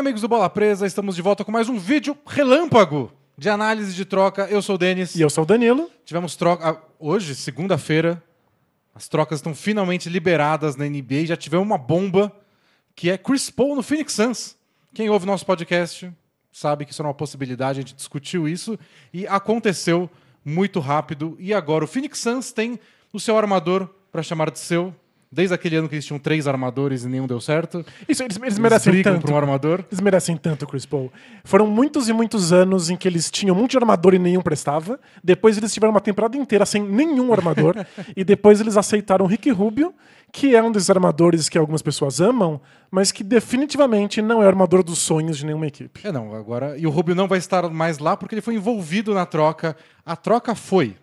amigos do Bola Presa? Estamos de volta com mais um vídeo relâmpago de análise de troca. Eu sou o Denis. E eu sou o Danilo. Tivemos troca. ah, Hoje, segunda-feira, as trocas estão finalmente liberadas na NBA. Já tivemos uma bomba que é Chris Paul no Phoenix Suns. Quem ouve nosso podcast sabe que isso é uma possibilidade, a gente discutiu isso e aconteceu muito rápido. E agora o Phoenix Suns tem o seu armador para chamar de seu. Desde aquele ano que eles tinham três armadores e nenhum deu certo. Isso, eles, eles Eles merecem tanto. por um armador. Eles merecem tanto, Chris Paul. Foram muitos e muitos anos em que eles tinham muito de armador e nenhum prestava. Depois eles tiveram uma temporada inteira sem nenhum armador. e depois eles aceitaram o Rick Rubio, que é um desses armadores que algumas pessoas amam, mas que definitivamente não é o armador dos sonhos de nenhuma equipe. É, não, agora. E o Rubio não vai estar mais lá porque ele foi envolvido na troca. A troca foi.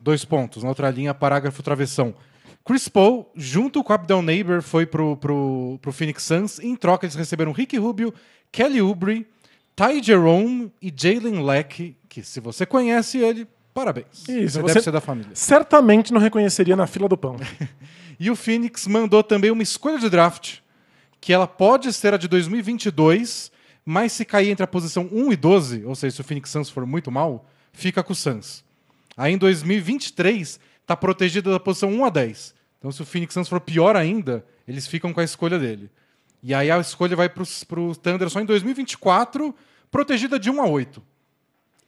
Dois pontos, na outra linha, parágrafo travessão. Chris Paul, junto com o Abdel Neighbor, foi pro, pro, pro Phoenix Suns. Em troca, eles receberam Ricky Rubio, Kelly Oubre, Ty Jerome e Jalen Leck, que se você conhece ele, parabéns. Isso, você você- deve ser da família. Certamente não reconheceria na fila do pão. E o Phoenix mandou também uma escolha de draft, que ela pode ser a de 2022, mas se cair entre a posição 1 e 12, ou seja, se o Phoenix Suns for muito mal, fica com o Suns. Aí em 2023, está protegida da posição 1 a 10. Então se o Phoenix Suns for pior ainda, eles ficam com a escolha dele. E aí a escolha vai para o Thunder só em 2024, protegida de 1 a 8.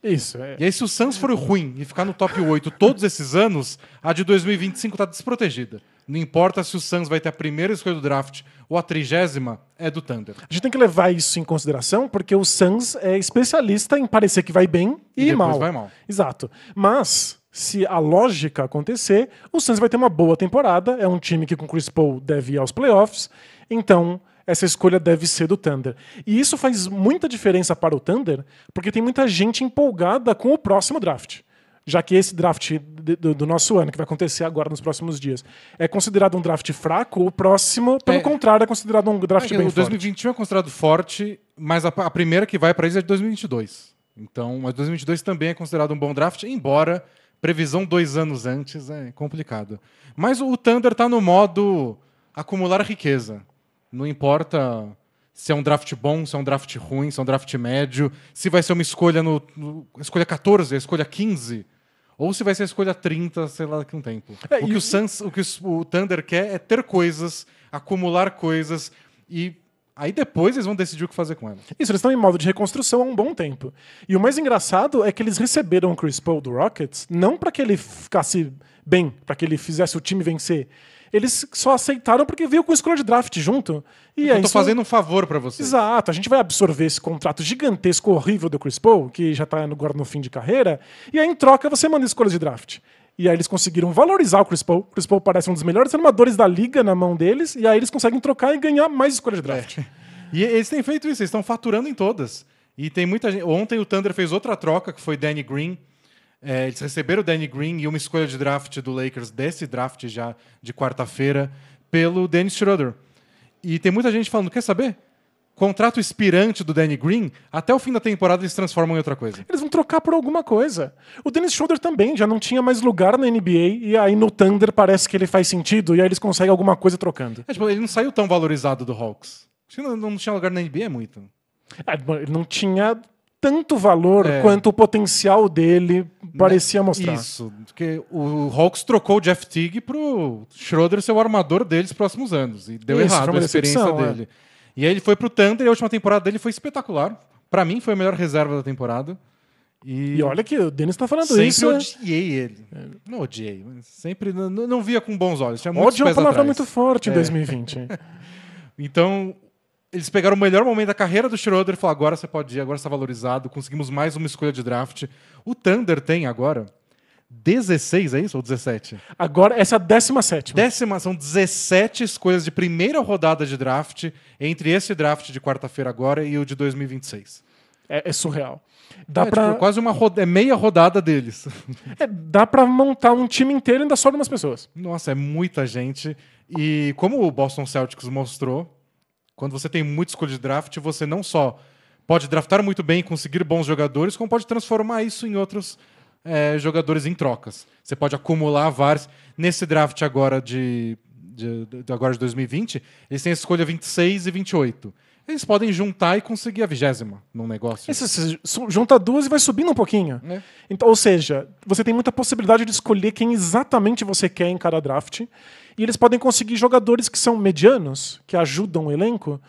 Isso, é. E aí, se o Suns for ruim e ficar no top 8 todos esses anos, a de 2025 está desprotegida. Não importa se o Suns vai ter a primeira escolha do draft ou a trigésima, é do Thunder. A gente tem que levar isso em consideração, porque o Suns é especialista em parecer que vai bem e, E mal. vai mal. Exato. Mas, se a lógica acontecer, o Suns vai ter uma boa temporada. É um time que com Chris Paul deve ir aos playoffs. Então, essa escolha deve ser do Thunder. E isso faz muita diferença para o Thunder, porque tem muita gente empolgada com o próximo draft. Já que esse draft do, do nosso ano, que vai acontecer agora nos próximos dias, é considerado um draft fraco, o próximo, pelo É. contrário, é considerado um draft É, bem o forte. 2021 é considerado forte, mas a, a primeira que vai para eles é de 2022. Então, mas 2022 também é considerado um bom draft, embora previsão dois anos antes é complicado. Mas o Thunder está no modo acumular riqueza. Não importa se é um draft bom, se é um draft ruim, se é um draft médio, se vai ser uma escolha no, no escolha 14, a escolha 15, ou se vai ser a escolha 30, sei lá, daqui a um tempo. É, o que o, Suns, o que o Thunder quer é ter coisas, acumular coisas e aí depois eles vão decidir o que fazer com elas. Isso, eles estão em modo de reconstrução há um bom tempo. E o mais engraçado é que eles receberam o Chris Paul do Rockets não para que ele ficasse bem, para que ele fizesse o time vencer. Eles só aceitaram porque veio com escolha de draft junto. E Eu é tô isso- fazendo um favor para você. Exato, a gente vai absorver esse contrato gigantesco, horrível do Chris Paul, que já está agora no fim de carreira, e aí em troca você manda escolhas de draft. E aí eles conseguiram valorizar o Chris Paul. O Chris Paul parece um dos melhores armadores da liga na mão deles, e aí eles conseguem trocar e ganhar mais escolhas de draft. E eles têm feito isso, eles estão faturando em todas. E tem muita gente. Ontem o Thunder fez outra troca, que foi Danny Green. É, eles receberam o Danny Green e uma escolha de draft do Lakers, desse draft já de quarta-feira, pelo Dennis Schroeder. E tem muita gente falando: quer saber? Contrato expirante do Danny Green, até o fim da temporada eles transformam em outra coisa. Eles vão trocar por alguma coisa. O Dennis Schroeder também já não tinha mais lugar na NBA, e aí no Thunder parece que ele faz sentido, e aí eles conseguem alguma coisa trocando. É, tipo, ele não saiu tão valorizado do Hawks. Não, não tinha lugar na NBA é muito. É, ele não tinha tanto valor É. quanto o potencial dele parecia mostrar. Isso, porque o Hawks trocou o Jeff Teague pro Schroeder ser o armador deles nos próximos anos. E deu Isso, errado a experiência decepção, é. E aí ele foi pro Thunder e a última temporada dele foi espetacular. Pra mim foi a melhor reserva da temporada. E, E olha que o Denis tá falando sempre isso. é- odiei ele. Não odiei, mas sempre não, não via com bons olhos. Tinha Ódio é uma palavra atrás. muito forte em 2020. Então, eles pegaram o melhor momento da carreira do Schroeder e falaram: agora você pode ir, agora está valorizado, conseguimos mais uma escolha de draft. O Thunder tem agora 16, é isso? Ou 17? Agora, essa é a 17. Décima, são 17 escolhas de primeira rodada de draft entre esse draft de quarta-feira agora e o de 2026. É, é surreal. Dá, é, pra, tipo, quase uma roda, é meia rodada deles. é, dá pra montar um time inteiro e ainda sobra umas pessoas. Nossa, é muita gente. E como o Boston Celtics mostrou, quando você tem muita escolha de draft, você não só pode draftar muito bem e conseguir bons jogadores, como pode transformar isso em outros é, jogadores em trocas. Você pode acumular vários. Nesse draft agora de, de, de- agora de 2020, eles têm a escolha 26 e 28. eles podem juntar e conseguir a vigésima num negócio. Esse, su- junta duas e vai subindo um pouquinho. É. Então, ou seja, você tem muita possibilidade de escolher quem exatamente você quer em cada draft. E eles podem conseguir jogadores que são medianos, que ajudam o elenco,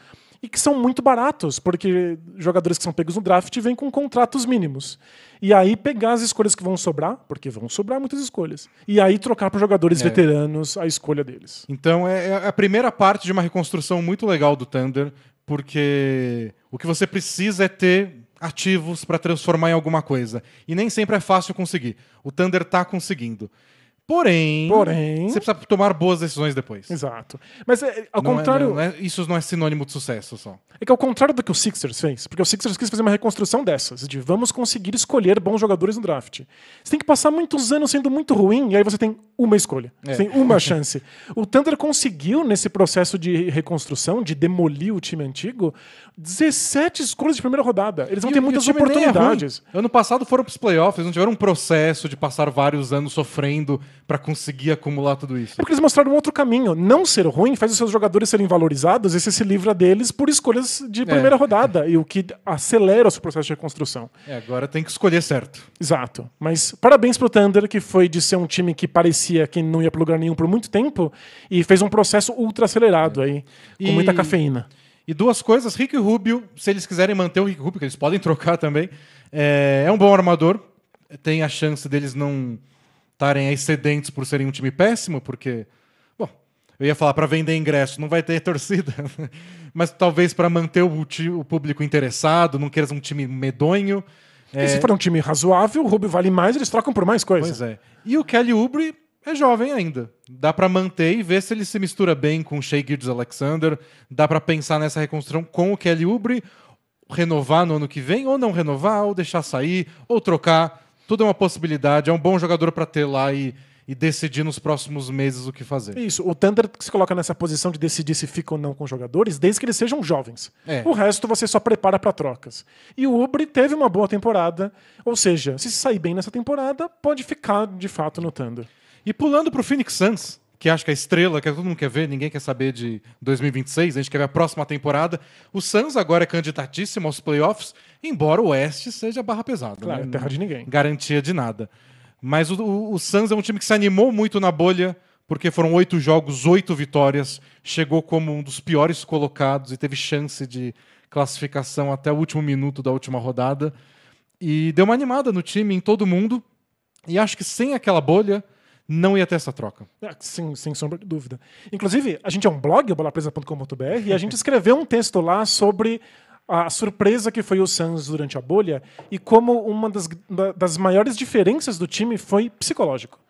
e que são muito baratos, porque jogadores que são pegos no draft vêm com contratos mínimos. E aí pegar as escolhas que vão sobrar, porque vão sobrar muitas escolhas. E aí trocar para jogadores É. veteranos a escolha deles. Então é é a primeira parte de uma reconstrução muito legal do Thunder, porque o que você precisa é ter ativos para transformar em alguma coisa. E nem sempre é fácil conseguir. O Thunder tá conseguindo. Porém, Porém- você precisa tomar boas decisões depois. Exato. Mas é, ao Não é- contrário. não é- isso não é sinônimo de sucesso só. É que ao contrário do que o Sixers fez, porque o Sixers quis fazer uma reconstrução dessas, de vamos conseguir escolher bons jogadores no draft. Você tem que passar muitos anos sendo muito ruim e aí você tem uma escolha. É. Você tem uma chance. O Thunder conseguiu, nesse processo de reconstrução, de demolir o time antigo, 17 escolhas de primeira rodada. Eles vão ter muitas é oportunidades. ano passado foram pros playoffs, não tiveram um processo de passar vários anos sofrendo para conseguir acumular tudo isso. É porque eles mostraram um outro caminho. Não ser ruim faz os seus jogadores serem valorizados e você se livra deles por escolhas de primeira rodada, e o que acelera o seu processo de reconstrução. É, agora tem que escolher certo. Exato. Mas parabéns pro Thunder, que foi de ser um time que parecia que não ia pra lugar nenhum por muito tempo e fez um processo ultra acelerado aí, com E- muita cafeína. E duas coisas, Rick Rubio, se eles quiserem manter o Rick Rubio, que eles podem trocar também, é, é um bom armador. Tem a chance deles não estarem excedentes por serem um time péssimo, porque, bom, eu ia falar para vender ingresso, não vai ter torcida, mas talvez para manter o, o público interessado, não queira um time medonho. E se for um time razoável, o Rubio vale mais, eles trocam por mais coisa. Pois é. E o Kelly Oubre é jovem ainda. Dá pra manter e ver se ele se mistura bem com o Shea Gildes Alexander. Dá pra pensar nessa reconstrução com o Kelly Oubre, renovar no ano que vem, ou não renovar, ou deixar sair, ou trocar. Tudo é uma possibilidade. É um bom jogador pra ter lá e, e decidir nos próximos meses o que fazer. Isso, o Thunder se coloca nessa posição de decidir se fica ou não com jogadores, desde que eles sejam jovens. É. O resto você só prepara para trocas. E o Ubre teve uma boa temporada, ou seja, se sair bem nessa temporada, pode ficar de fato no Thunder. E pulando pro Phoenix Suns, que acho que é a estrela, que todo mundo quer ver, ninguém quer saber de 2026, a gente quer ver a próxima temporada. O Suns agora é candidatíssimo aos playoffs, embora o Oeste seja barra pesada. Claro, né? terra de ninguém. Garantia de nada. Mas o, o, o Suns é um time que se animou muito na bolha, porque foram oito jogos, oito vitórias, chegou como um dos piores colocados e teve chance de classificação até o último minuto da última rodada. E deu uma animada no time, em todo mundo. E acho que sem aquela bolha, não ia ter essa troca. Ah, Sem, sem sombra de dúvida. Inclusive, a gente é um blog, bolapresa.com.br, e a gente escreveu um texto lá sobre a surpresa que foi o Suns durante a bolha e como uma das, da- das maiores diferenças do time foi psicológico.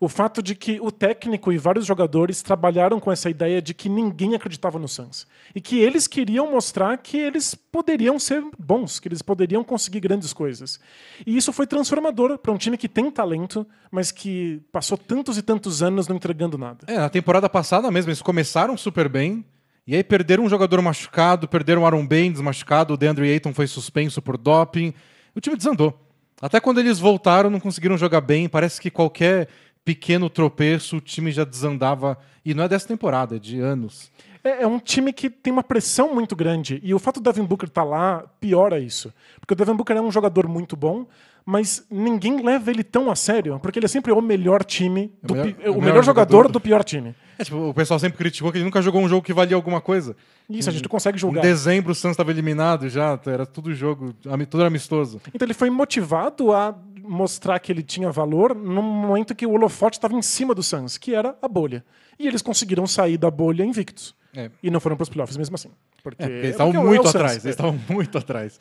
O fato de que o técnico e vários jogadores trabalharam com essa ideia de que ninguém acreditava no Suns. E que eles queriam mostrar que eles poderiam ser bons, que eles poderiam conseguir grandes coisas. E isso foi transformador para um time que tem talento, mas que passou tantos e tantos anos não entregando nada. É, na temporada passada mesmo, eles começaram super bem. E aí perderam um jogador machucado, perderam o Aaron Baines machucado, o DeAndre Ayton foi suspenso por doping. O time desandou. Até quando eles voltaram, não conseguiram jogar bem. Parece que qualquer pequeno tropeço, o time já desandava. E não é dessa temporada, é de anos. É, é um time que tem uma pressão muito grande. E o fato do Devin Booker estar lá piora isso. Porque o Devin Booker é um jogador muito bom, mas ninguém leva ele tão a sério, porque ele é sempre o melhor time, do melhor- pi- é o o, melhor melhor, jogador, jogador. do pior time. É, tipo, o pessoal sempre criticou que ele nunca jogou um jogo que valia alguma coisa. Isso, a gente consegue Em julgar. dezembro o Suns estava eliminado já, era tudo jogo, tudo era amistoso. Então ele foi motivado a mostrar que ele tinha valor no momento que o holofote estava em cima do Suns, que era a bolha. E eles conseguiram sair da bolha invictos. É. E não foram para os playoffs mesmo assim. Porque, É, porque eles estavam porque é muito é o Suns. atrás, eles estavam muito atrás.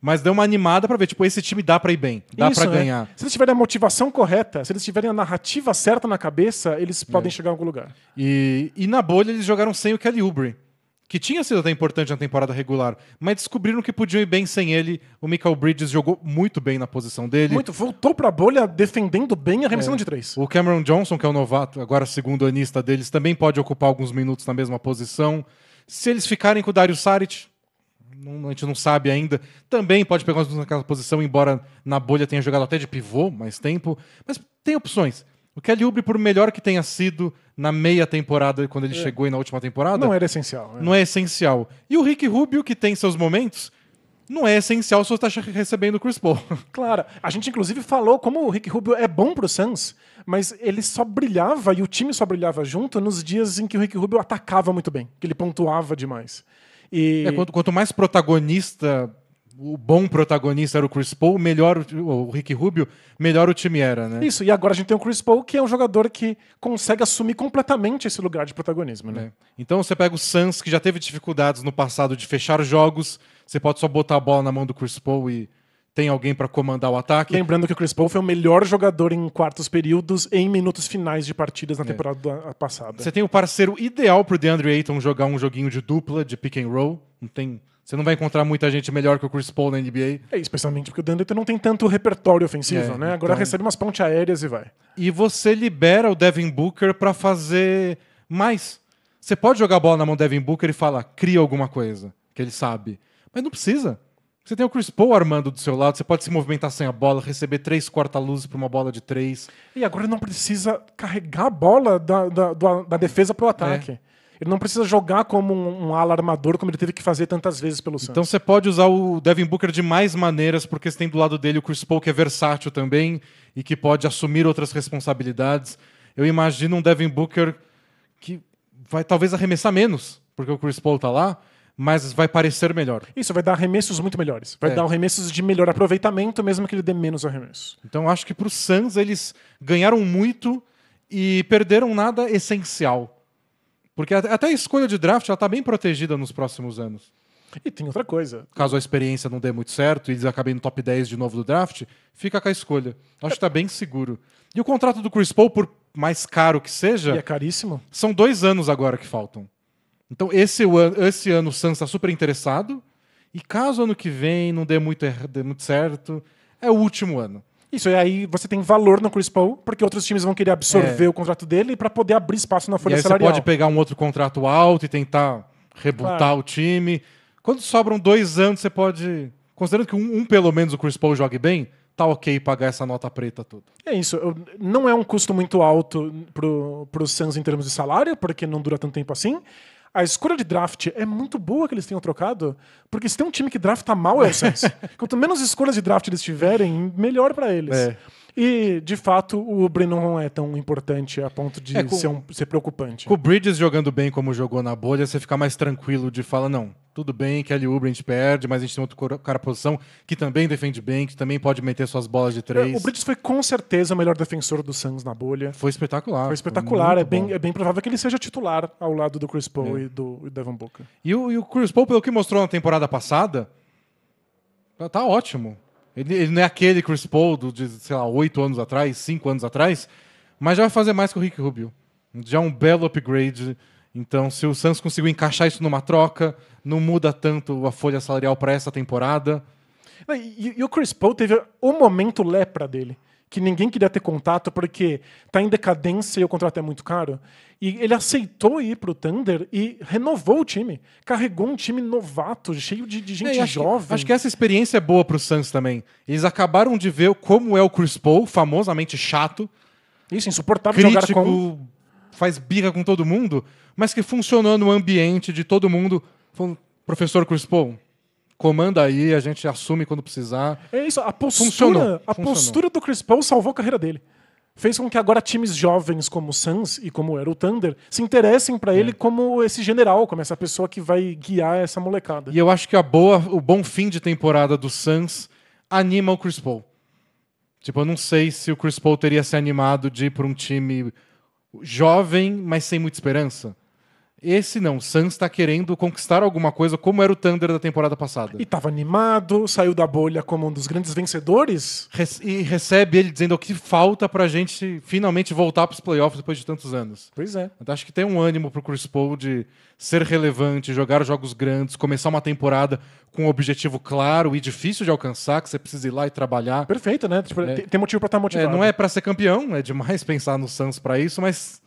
Mas deu uma animada pra ver, tipo, esse time dá pra ir bem, dá né? ganhar. Se eles tiverem a motivação correta, se eles tiverem a narrativa certa na cabeça, eles É. podem chegar a algum lugar. E, e na bolha eles jogaram sem o Kelly Oubre, que tinha sido até importante na temporada regular, mas descobriram que podiam ir bem sem ele. O Michael Bridges jogou muito bem na posição dele. Muito, voltou pra bolha defendendo bem e arremessando de três. O Cameron Johnson, que é o novato, agora segundo anista deles, também pode ocupar alguns minutos na mesma posição. Se eles ficarem com o Dario Saric, não- a gente não sabe ainda, também pode pegar minutos naquela posição, embora na bolha tenha jogado até de pivô mais tempo. Mas tem opções. O Kelly Oubre, por melhor que tenha sido na meia temporada, quando ele chegou e na última temporada, Não era essencial. é. não é essencial. E o Rick Rubio, que tem seus momentos, não é essencial se você está recebendo o Chris Paul. Claro, a gente inclusive falou como o Rick Rubio é bom pro Suns, mas ele só brilhava e o time só brilhava junto nos dias em que o Rick Rubio atacava muito bem, que ele pontuava demais. E É, quanto, quanto mais protagonista, o bom protagonista era o Chris Paul, melhor o, o Rick Rubio, melhor o time era, né? isso, e agora a gente tem o Chris Paul, que é um jogador que consegue assumir completamente esse lugar de protagonismo, né? É. Então você pega o Suns, que já teve dificuldades no passado de fechar jogos, você pode só botar a bola na mão do Chris Paul e tem alguém para comandar o ataque. Lembrando que o Chris Paul foi o melhor jogador em quartos períodos em minutos finais de partidas É. na temporada passada. Você tem o parceiro ideal pro DeAndre Ayton jogar um joguinho de dupla, de pick and roll. Não tem, você não vai encontrar muita gente melhor que o Chris Paul na NBA. É, especialmente porque o Dandleton não tem tanto repertório ofensivo, É, né? Agora então- recebe umas pontes aéreas e vai. E você libera o Devin Booker para fazer mais. Você pode jogar a bola na mão do Devin Booker e falar, cria alguma coisa, que ele sabe. Mas não precisa. Você tem o Chris Paul armando do seu lado, você pode se movimentar sem a bola, receber três corta-luzes para uma bola de três. E agora não precisa carregar a bola da, da, da defesa pro ataque. É. Ele não precisa jogar como um, um ala armador, como ele teve que fazer tantas vezes pelo Santos. Então você pode usar o Devin Booker de mais maneiras, porque você tem do lado dele o Chris Paul, que é versátil também e que pode assumir outras responsabilidades. Eu imagino um Devin Booker que vai talvez arremessar menos, porque o Chris Paul tá lá, mas vai parecer melhor. Isso vai dar arremessos muito melhores. Vai É. dar arremessos de melhor aproveitamento, mesmo que ele dê menos arremesso. Então acho que para os Suns eles ganharam muito e perderam nada essencial. Porque até a escolha de draft ela tá bem protegida nos próximos anos. E tem outra coisa. Caso a experiência não dê muito certo e eles acabem no top 10 de novo do draft, fica com a escolha. Acho que tá bem seguro. E o contrato do Chris Paul, por mais caro que E seja, é caríssimo. são dois anos agora que faltam. Então esse, esse ano o Suns está super interessado. E caso ano que vem não dê muito, er- dê muito certo, é o último ano. Isso, e aí você tem valor no Chris Paul, porque outros times vão querer absorver É. o contrato dele para poder abrir espaço na E folha aí você salarial. pode pegar um outro contrato alto e tentar rebutar Claro. o time. Quando sobram dois anos, você pode. Considerando que um, um, pelo menos o Chris Paul jogue bem, tá ok pagar essa nota preta toda. É isso. eu- Não é um custo muito alto pro, pro Suns em termos de salário, porque não dura tanto tempo assim. A escolha de draft é muito boa que eles tenham trocado, porque se tem um time que drafta mal é o Suns. Quanto menos escolhas de draft eles tiverem, melhor pra eles. É. E, de fato, o Brennan não é tão importante a ponto de É, com- ser, um- ser preocupante. Com o Bridges jogando bem como jogou na bolha, você fica mais tranquilo de falar, não, tudo bem, Kelly Oubre a gente perde, mas a gente tem outro cara posição que também defende bem, que também pode meter suas bolas de três. O Bridges foi com certeza o melhor defensor do Suns na bolha. Foi espetacular. Foi espetacular. muito É bem, bom. é bem provável que ele seja titular ao lado do Chris Paul e do e Devin Booker. E o, e o Chris Paul, pelo que mostrou na temporada passada, tá- tá ótimo. Ele, ele não é aquele Chris Paul do, de, sei lá, oito anos atrás, cinco anos atrás, mas já vai fazer mais que o Rick Rubio. Já é um belo upgrade. Então, se o Suns conseguiu encaixar isso numa troca, não muda tanto a folha salarial para essa temporada. E, e o Chris Paul teve o momento lepra dele, que ninguém queria ter contato porque tá em decadência e o contrato é muito caro. E ele aceitou ir pro Thunder e renovou o time. Carregou um time novato, cheio de, de gente É, acho, jovem. Que, acho que essa experiência é boa para o Suns também. Eles acabaram de ver como é o Chris Paul, famosamente chato, Isso, insuportável jogar crítico, com. faz birra com todo mundo, mas que funcionou no ambiente de todo mundo. Falando, Professor Chris Paul, comanda aí, a gente assume quando precisar. É isso, a postura, Funcionou, a funcionou. postura do Chris Paul salvou a carreira dele. Fez com que agora times jovens como o Suns e como era o Thunder se interessem pra É. ele como esse general, como essa pessoa que vai guiar essa molecada. E eu acho que a boa, o bom fim de temporada do Suns anima o Chris Paul. Tipo, eu não sei se o Chris Paul teria se animado de ir para um time jovem, mas sem muita esperança. Esse não, o Suns está querendo conquistar alguma coisa, como era o Thunder da temporada passada. E tava animado, saiu da bolha como um dos grandes vencedores. Rece- e recebe ele dizendo o que falta pra gente finalmente voltar para os playoffs depois de tantos anos. Pois é. Então, acho que tem um ânimo pro Chris Paul de ser relevante, jogar jogos grandes, começar uma temporada com um objetivo claro e difícil de alcançar, que você precisa ir lá e trabalhar. Perfeito, né? Tipo, tem, tem motivo pra estar É, motivado. não é pra ser campeão, é demais pensar no Suns pra isso, mas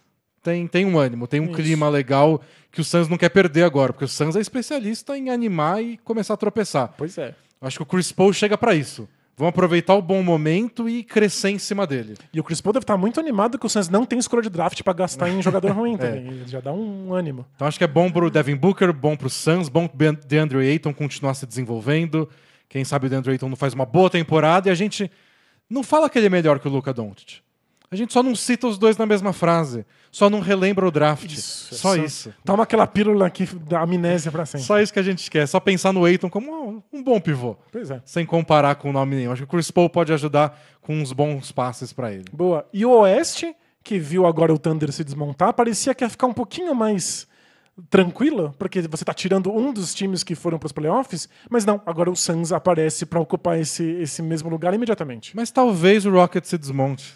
tem, tem um ânimo, tem um Isso. clima legal que o Suns não quer perder agora, porque o Suns é especialista em animar e começar a tropeçar. Pois é. Acho que o Chris Paul chega pra isso, Vão aproveitar o bom momento e crescer em cima dele. E o Chris Paul deve estar muito animado que o Suns não tem escolha de draft pra gastar em jogador ruim também. Já dá um ânimo. Então acho que é bom pro Devin Booker, bom pro Suns, bom pro DeAndre Ayton continuar se desenvolvendo. Quem sabe o DeAndre Ayton não faz uma boa temporada e a gente não fala que ele é melhor que o Luka Doncic. A gente só não cita os dois na mesma frase. Só não relembra o draft. Isso, só é só- isso. Toma aquela pílula aqui da amnésia pra sempre. Só isso que a gente quer. Só pensar no Ayton como um bom pivô. Pois é. Sem comparar com o nome nenhum. Acho que o Chris Paul pode ajudar com uns bons passes pra ele. Boa. E o Oeste, que viu agora o Thunder se desmontar, parecia que ia ficar um pouquinho mais tranquilo, porque você tá tirando um dos times que foram pros playoffs, mas não, agora o Suns aparece pra ocupar esse, esse mesmo lugar imediatamente. Mas talvez o Rocket se desmonte.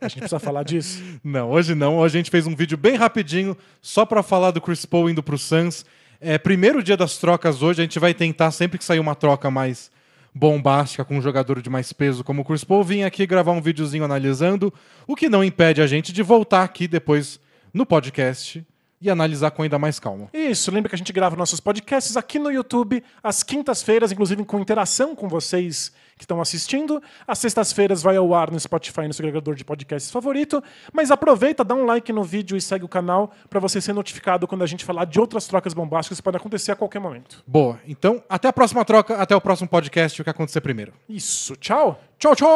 A gente precisa falar disso. Não, hoje não. Hoje a gente fez um vídeo bem rapidinho só pra falar do Chris Paul indo pro Suns. É, primeiro dia das trocas hoje, a gente vai tentar sempre que sair uma troca mais bombástica com um jogador de mais peso como o Chris Paul, vir aqui gravar um videozinho analisando, o que não impede a gente de voltar aqui depois no podcast e analisar com ainda mais calma. Isso, lembra que a gente grava nossos podcasts aqui no YouTube às quintas-feiras, inclusive com interação com vocês que estão assistindo. Às sextas-feiras vai ao ar no Spotify, no seu agregador de podcasts favorito. Mas aproveita, dá um like no vídeo e segue o canal para você ser notificado quando a gente falar de outras trocas bombásticas que podem acontecer a qualquer momento. Boa, então até a próxima troca, até o próximo podcast, o que acontecer primeiro. Isso, tchau! Tchau, tchau!